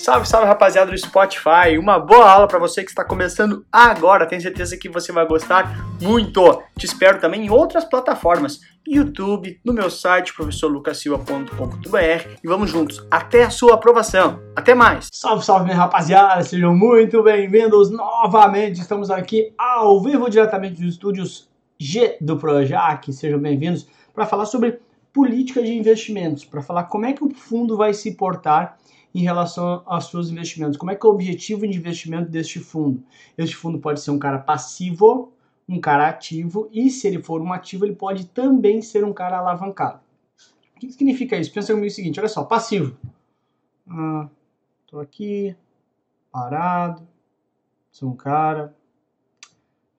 Salve, salve rapaziada do Spotify. Uma boa aula para você que está começando agora. Tenho certeza que você vai gostar muito. Te espero também em outras plataformas, YouTube, no meu site professorlucasilva.com.br e vamos juntos até a sua aprovação. Até mais. Salve, salve minha rapaziada. Sejam muito bem-vindos novamente. Estamos aqui ao vivo diretamente dos estúdios G do Projac. Sejam bem-vindos para falar sobre política de investimentos, para falar como é que o fundo vai se portar em relação aos seus investimentos. Como é que é o objetivo de investimento deste fundo? Este fundo pode ser um cara passivo, um cara ativo, e se ele for um ativo, ele pode também ser um cara alavancado. O que significa isso? Pensa comigo o seguinte, olha só, passivo. Ah, aqui, parado, sou um cara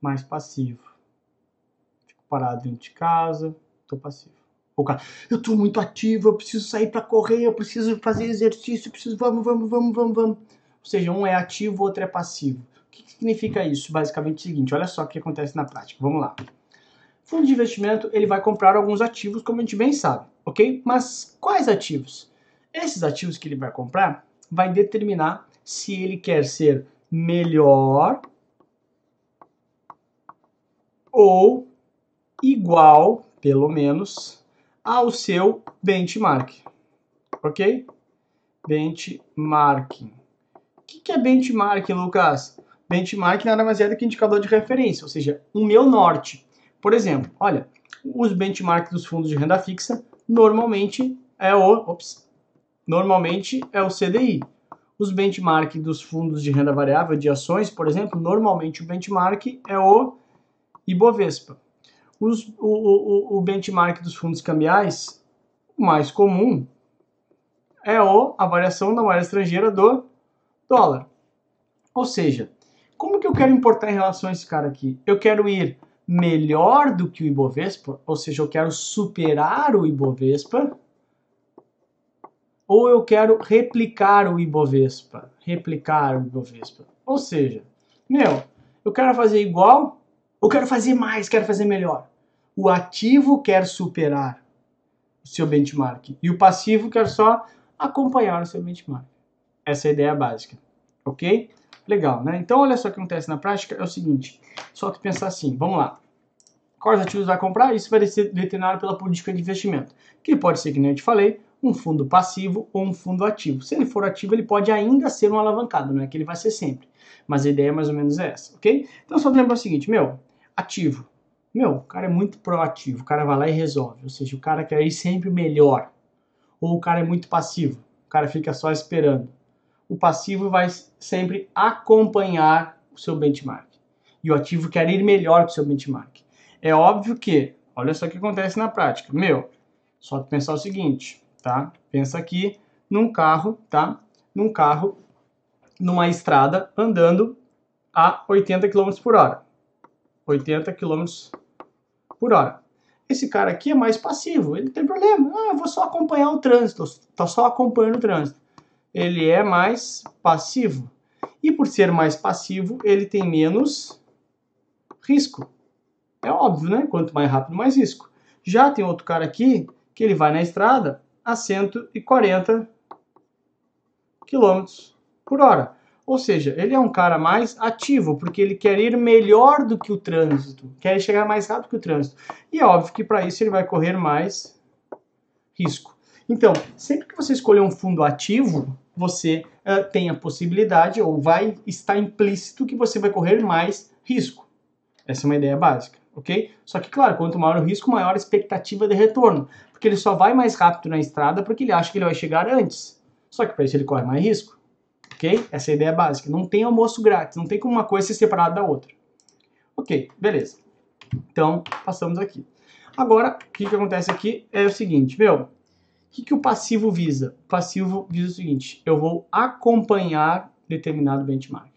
mais passivo. Fico parado dentro de casa, estou passivo. O cara, eu tô muito ativo, eu preciso sair para correr, eu preciso fazer exercício, eu preciso, vamos, vamos, vamos, vamos, vamos. Ou seja, um é ativo, o outro é passivo. O que, que significa isso? Basicamente é o seguinte, olha só o que acontece na prática. Vamos lá. Fundo de investimento, ele vai comprar alguns ativos, como a gente bem sabe, ok? Mas quais ativos? Esses ativos que ele vai comprar vai determinar se ele quer ser melhor ou igual, pelo menos, ao seu benchmark. Ok? Benchmarking. O que é benchmark, Lucas? Benchmark nada mais é do que indicador de referência, ou seja, o meu norte. Por exemplo, olha, os benchmarks dos fundos de renda fixa normalmente é o, ops, normalmente é o CDI. Os benchmark dos fundos de renda variável de ações, por exemplo, normalmente o benchmark é o Ibovespa. Os, o, o, o benchmark dos fundos cambiais, mais comum, é o, a variação da moeda estrangeira do dólar. Ou seja, como que eu quero importar em relação a esse cara aqui? Eu quero ir melhor do que o Ibovespa, ou seja, eu quero superar o Ibovespa, ou eu quero replicar o Ibovespa, replicar o Ibovespa. Ou seja, meu, eu quero fazer igual, eu quero fazer mais, quero fazer melhor. O ativo quer superar o seu benchmark e o passivo quer só acompanhar o seu benchmark. Essa é a ideia básica, ok? Legal, né? Então, olha só o que acontece na prática, é o seguinte, só tu pensar assim, vamos lá. Quais ativos vai comprar? Isso vai ser determinado pela política de investimento, que pode ser, que nem eu te falei, um fundo passivo ou um fundo ativo. Se ele for ativo, ele pode ainda ser um alavancado, não é que ele vai ser sempre. Mas a ideia é mais ou menos essa, ok? Então, só lembra o seguinte, meu, ativo, meu, o cara é muito proativo, o cara vai lá e resolve. Ou seja, o cara quer ir sempre melhor. Ou o cara é muito passivo, o cara fica só esperando. O passivo vai sempre acompanhar o seu benchmark. E o ativo quer ir melhor que o seu benchmark. É óbvio que, olha só o que acontece na prática. Meu, só pensar o seguinte, tá? Pensa aqui num carro, tá? Num carro, numa estrada, andando a 80 km por hora. 80 km por hora. Esse cara aqui é mais passivo, ele tem problema. Ah, eu vou só acompanhar o trânsito, está só acompanhando o trânsito. Ele é mais passivo. E por ser mais passivo, ele tem menos risco. É óbvio, né? Quanto mais rápido, mais risco. Já tem outro cara aqui que ele vai na estrada a 140 km por hora. Ou seja, ele é um cara mais ativo, porque ele quer ir melhor do que o trânsito, quer chegar mais rápido que o trânsito. E é óbvio que para isso ele vai correr mais risco. Então, sempre que você escolher um fundo ativo, você uh, tem a possibilidade, ou vai estar implícito, que você vai correr mais risco. Essa é uma ideia básica, ok? Só que, claro, quanto maior o risco, maior a expectativa de retorno. Porque ele só vai mais rápido na estrada porque ele acha que ele vai chegar antes. Só que para isso ele corre mais risco ok? Essa é a ideia básica. Não tem almoço grátis, não tem como uma coisa ser separada da outra. Ok, beleza. Então, passamos aqui. Agora, o que, que acontece aqui é o seguinte, meu, o que, que o passivo visa? O passivo visa o seguinte, eu vou acompanhar determinado benchmark.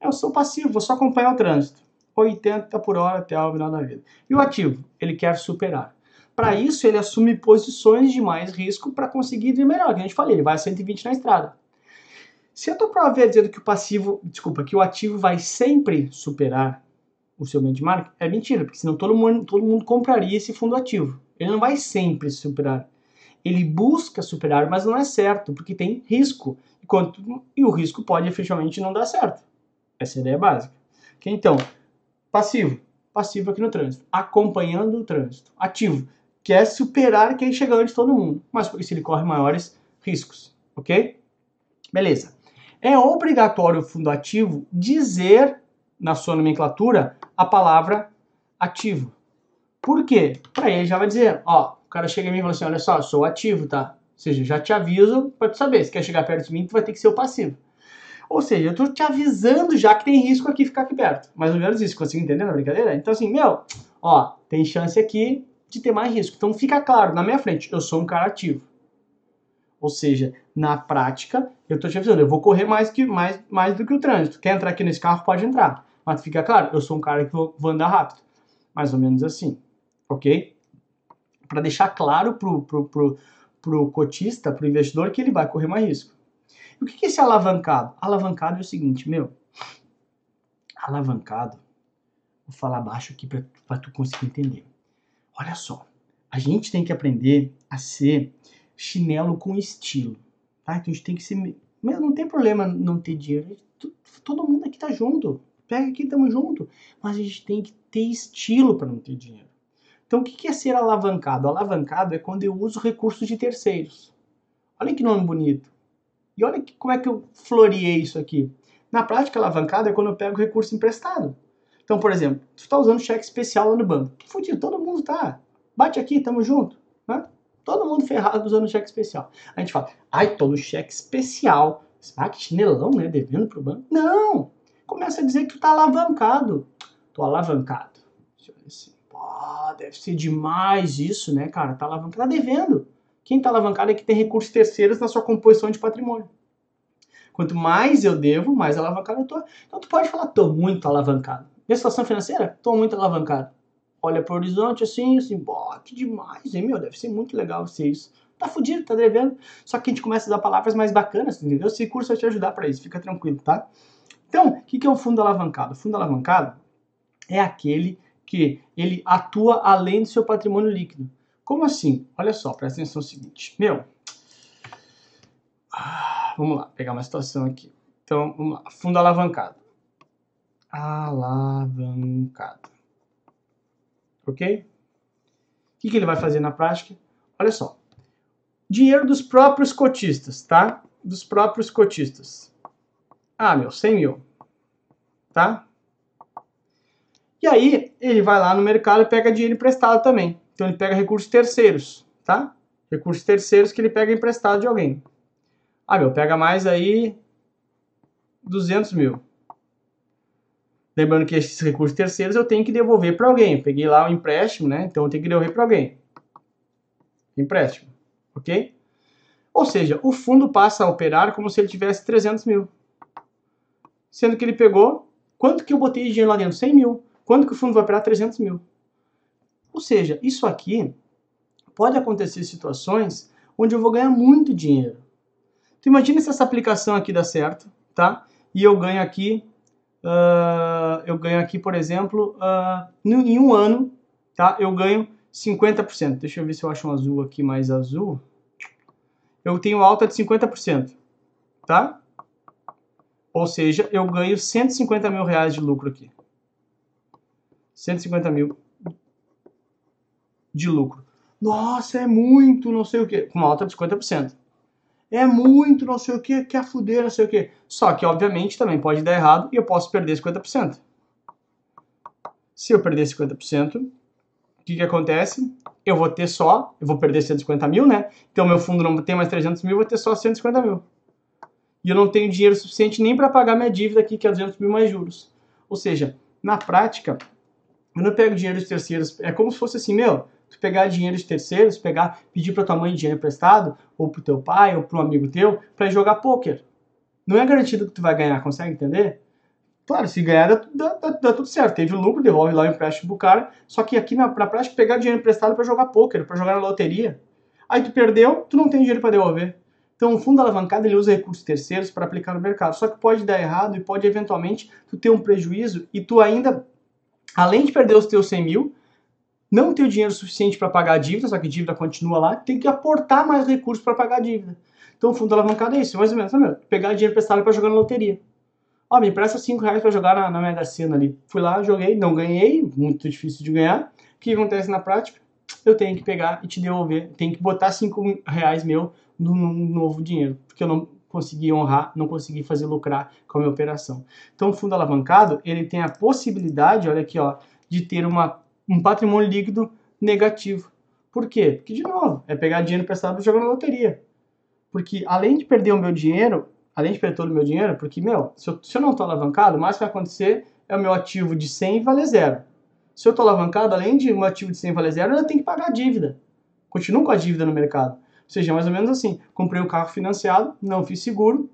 Eu sou passivo, vou só acompanhar o trânsito. 80 por hora até o final da vida. E o ativo? Ele quer superar. Para isso, ele assume posições de mais risco para conseguir ir melhor. Que a gente falou, ele vai a 120 na estrada. Se a tua prova vier dizendo que o passivo, desculpa, que o ativo vai sempre superar o seu benchmark, é mentira, porque senão todo mundo, todo mundo compraria esse fundo ativo. Ele não vai sempre superar. Ele busca superar, mas não é certo, porque tem risco. E, quanto, e o risco pode efetivamente não dar certo. Essa é a ideia básica. Okay? Então, passivo. Passivo aqui no trânsito. Acompanhando o trânsito. Ativo. Quer superar quem chega antes de todo mundo. Mas por isso ele corre maiores riscos. Ok? Beleza. É obrigatório o fundo ativo dizer na sua nomenclatura a palavra ativo. Por quê? Para ele já vai dizer, ó, o cara chega em mim e fala assim, olha só, sou ativo, tá? Ou seja, já te aviso para tu saber, se quer chegar perto de mim, tu vai ter que ser o passivo. Ou seja, eu tô te avisando já que tem risco aqui ficar aqui perto. Mais ou menos isso, consigo entender na brincadeira? Então assim, meu, ó, tem chance aqui de ter mais risco. Então fica claro, na minha frente, eu sou um cara ativo. Ou seja, na prática, eu estou te avisando, eu vou correr mais, que, mais, mais do que o trânsito. Quer entrar aqui nesse carro, pode entrar. Mas fica claro, eu sou um cara que vou, vou andar rápido. Mais ou menos assim, ok? Para deixar claro pro, pro, pro, pro cotista, investidor, que ele vai correr mais risco. E o que é esse alavancado? Alavancado é o seguinte, meu. Alavancado, vou falar baixo aqui para tu conseguir entender. Olha só, a gente tem que aprender a ser chinelo com estilo, tá? Então a gente tem que ser. Meu, não tem problema não ter dinheiro. Todo mundo aqui tá junto. Pega aqui, tamo junto. Mas a gente tem que ter estilo para não ter dinheiro. Então o que é ser alavancado? Alavancado é quando eu uso recursos de terceiros. Olha que nome bonito. E olha que, como é que eu floreei isso aqui. Na prática, alavancado é quando eu pego recurso emprestado. Então, por exemplo, tu está usando cheque especial lá no banco. Que fudido, todo mundo tá. Bate aqui, tamo junto. Né? Todo mundo ferrado usando cheque especial. A gente fala, ai, todo cheque especial. Ah, que chinelão, né? Devendo pro banco. Não! Começa a dizer que tu tá alavancado. Tô alavancado. Pô, deve ser demais isso, né, cara? Tá alavancado. Tá devendo. Quem tá alavancado é que tem recursos terceiros na sua composição de patrimônio. Quanto mais eu devo, mais alavancado eu tô. Então tu pode falar, tô muito alavancado. Minha situação financeira? Tô muito alavancado olha pro horizonte assim, assim, pô, que demais, hein, meu, deve ser muito legal ser isso. Tá fudido, tá devendo. Só que a gente começa a dar palavras mais bacanas, entendeu? Esse curso vai te ajudar para isso, fica tranquilo, tá? Então, o que, que é o fundo alavancado? O fundo alavancado é aquele que ele atua além do seu patrimônio líquido. Como assim? Olha só, presta atenção no seguinte. Meu, ah, vamos lá, pegar uma situação aqui. Então, vamos lá. Fundo alavancado. Alavancado ok? O que, que ele vai fazer na prática? Olha só. Dinheiro dos próprios cotistas, tá? Dos próprios cotistas. Ah, meu, 100 mil. Tá? E aí, ele vai lá no mercado e pega dinheiro emprestado também. Então, ele pega recursos terceiros, tá? Recursos terceiros que ele pega emprestado de alguém. Ah, meu, pega mais aí 200 mil. Lembrando que esses recursos terceiros eu tenho que devolver para alguém. Eu peguei lá o empréstimo, né? Então eu tenho que devolver para alguém. Empréstimo, ok? Ou seja, o fundo passa a operar como se ele tivesse 300 mil. Sendo que ele pegou, quanto que eu botei de dinheiro lá dentro? 100 mil. Quanto que o fundo vai operar? 300 mil. Ou seja, isso aqui pode acontecer situações onde eu vou ganhar muito dinheiro. Então imagina se essa aplicação aqui dá certo, tá? E eu ganho aqui uh, eu ganho aqui, por exemplo, uh, em um ano, tá? Eu ganho 50%. Deixa eu ver se eu acho um azul aqui mais azul. Eu tenho alta de 50%, tá? Ou seja, eu ganho 150 mil reais de lucro aqui. 150 mil de lucro. Nossa, é muito, não sei o que. Com uma alta de 50% é muito não sei o que, quer fuder, não sei o que. Só que, obviamente, também pode dar errado e eu posso perder 50%. Se eu perder 50%, o que, que acontece? Eu vou ter só, eu vou perder 150 mil, né? Então meu fundo não tem mais 300 mil, eu vou ter só 150 mil. E eu não tenho dinheiro suficiente nem para pagar minha dívida aqui, que é 200 mil mais juros. Ou seja, na prática, eu não pego dinheiro de terceiros, é como se fosse assim, meu, tu pegar dinheiro de terceiros, pegar, pedir para tua mãe dinheiro emprestado, ou pro teu pai, ou pro amigo teu, para jogar poker. Não é garantido que tu vai ganhar, consegue entender? Claro, se ganhar, dá, dá, dá tudo certo. Teve lucro, devolve lá o empréstimo pro cara. Só que aqui na, na prática, pegar dinheiro emprestado para jogar poker, para jogar na loteria. Aí tu perdeu, tu não tem dinheiro para devolver. Então, o fundo alavancado ele usa recursos terceiros para aplicar no mercado. Só que pode dar errado e pode eventualmente tu ter um prejuízo e tu ainda, além de perder os teus 100 mil, não ter o dinheiro suficiente para pagar a dívida, só que a dívida continua lá, tem que aportar mais recursos para pagar a dívida. Então o fundo alavancado é isso, mais ou menos, pegar dinheiro emprestado para jogar na loteria. Ó, me empresta 5 reais para jogar na, na Mega Sena ali. Fui lá, joguei, não ganhei, muito difícil de ganhar. O que acontece na prática? Eu tenho que pegar e te devolver, tenho que botar 5 reais meu no, no novo dinheiro, porque eu não consegui honrar, não consegui fazer lucrar com a minha operação. Então o fundo alavancado, ele tem a possibilidade, olha aqui, ó, de ter uma, um patrimônio líquido negativo. Por quê? Porque, de novo, é pegar dinheiro emprestado jogar na loteria. Porque além de perder o meu dinheiro, além de perder todo o meu dinheiro, porque, meu, se eu, se eu não estou alavancado, o mais que vai acontecer é o meu ativo de 100 valer zero. Se eu estou alavancado, além de um ativo de 100 valer zero, eu tenho que pagar a dívida. Continuo com a dívida no mercado. Ou seja, mais ou menos assim, comprei o um carro financiado, não fiz seguro,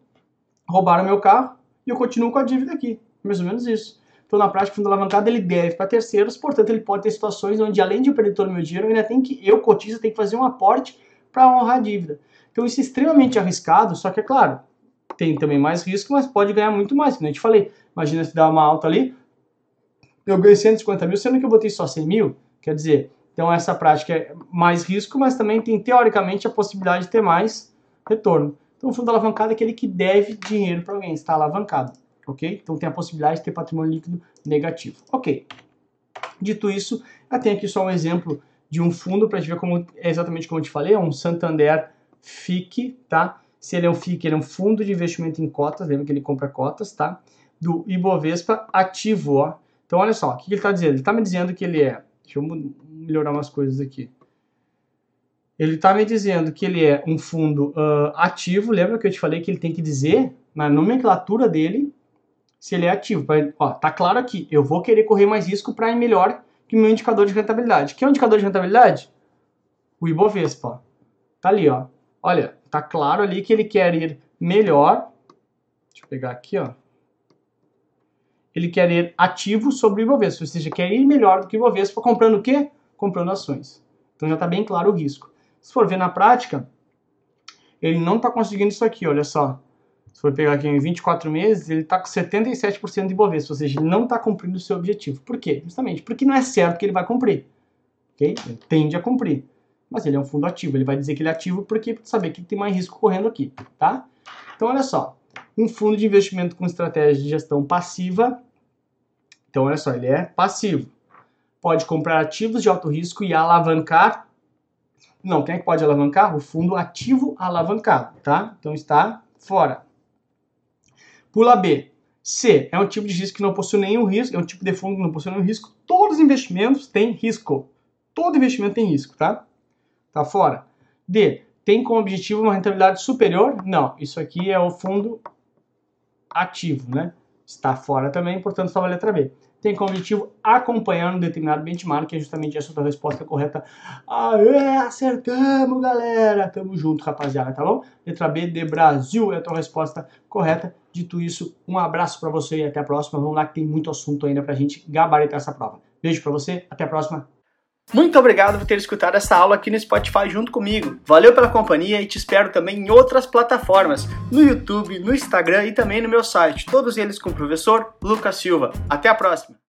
roubaram meu carro e eu continuo com a dívida aqui. Mais ou menos isso. Então, na prática, o fundo alavancado ele deve para terceiros, portanto, ele pode ter situações onde, além de eu perder todo o meu dinheiro, eu ainda tem que, eu, cotista, tenho que fazer um aporte para honrar a dívida. Então isso é extremamente arriscado, só que é claro, tem também mais risco, mas pode ganhar muito mais. Como eu te falei, imagina se dá uma alta ali, eu ganhei 150 mil, sendo que eu botei só 100 mil, quer dizer, então essa prática é mais risco, mas também tem teoricamente a possibilidade de ter mais retorno. Então o fundo alavancado é aquele que deve dinheiro para alguém, está alavancado, ok? Então tem a possibilidade de ter patrimônio líquido negativo, ok? Dito isso, eu tenho aqui só um exemplo de um fundo para gente ver como é exatamente como eu te falei, é um Santander FIC, tá? Se ele é um FIC, ele é um fundo de investimento em cotas, lembra que ele compra cotas, tá? Do Ibovespa ativo, ó. Então, olha só, o que ele está dizendo? Ele está me dizendo que ele é... Deixa eu melhorar umas coisas aqui. Ele está me dizendo que ele é um fundo uh, ativo. Lembra que eu te falei que ele tem que dizer na nomenclatura dele se ele é ativo. Pra, ó, tá claro aqui. Eu vou querer correr mais risco para ir melhor que o meu indicador de rentabilidade. Que é o indicador de rentabilidade? O Ibovespa. Tá ali, ó. Olha, tá claro ali que ele quer ir melhor. Deixa eu pegar aqui, ó. Ele quer ir ativo sobre o Ibovespa, ou seja, quer ir melhor do que o Ibovespa comprando o quê? Comprando ações. Então já está bem claro o risco. Se for ver na prática, ele não está conseguindo isso aqui, olha só. Se for pegar aqui em 24 meses, ele está com 77% de Ibovespa, ou seja, ele não está cumprindo o seu objetivo. Por quê? Justamente porque não é certo que ele vai cumprir. Okay? Ele tende a cumprir mas ele é um fundo ativo. Ele vai dizer que ele é ativo porque saber que tem mais risco correndo aqui, tá? Então, olha só, um fundo de investimento com estratégia de gestão passiva. Então, olha só, ele é passivo. Pode comprar ativos de alto risco e alavancar. Não, quem é que pode alavancar? O fundo ativo alavancado, tá? Então está fora. Pula B. C é um tipo de risco que não possui nenhum risco, é um tipo de fundo que não possui nenhum risco. Todos os investimentos têm risco. Todo investimento tem risco, tá? Tá fora. D. Tem como objetivo uma rentabilidade superior? Não. Isso aqui é o fundo ativo, né? Está fora também, portanto, só a letra B. Tem como objetivo acompanhar um determinado benchmark, que é justamente essa a resposta correta. Aê, acertamos, galera! Tamo junto, rapaziada, tá bom? Letra B de Brasil é a tua resposta correta. Dito isso, um abraço para você e até a próxima. Vamos lá que tem muito assunto ainda pra gente gabaritar essa prova. Beijo para você, até a próxima. Muito obrigado por ter escutado essa aula aqui no Spotify junto comigo. Valeu pela companhia e te espero também em outras plataformas, no YouTube, no Instagram e também no meu site, todos eles com o professor Lucas Silva. Até a próxima!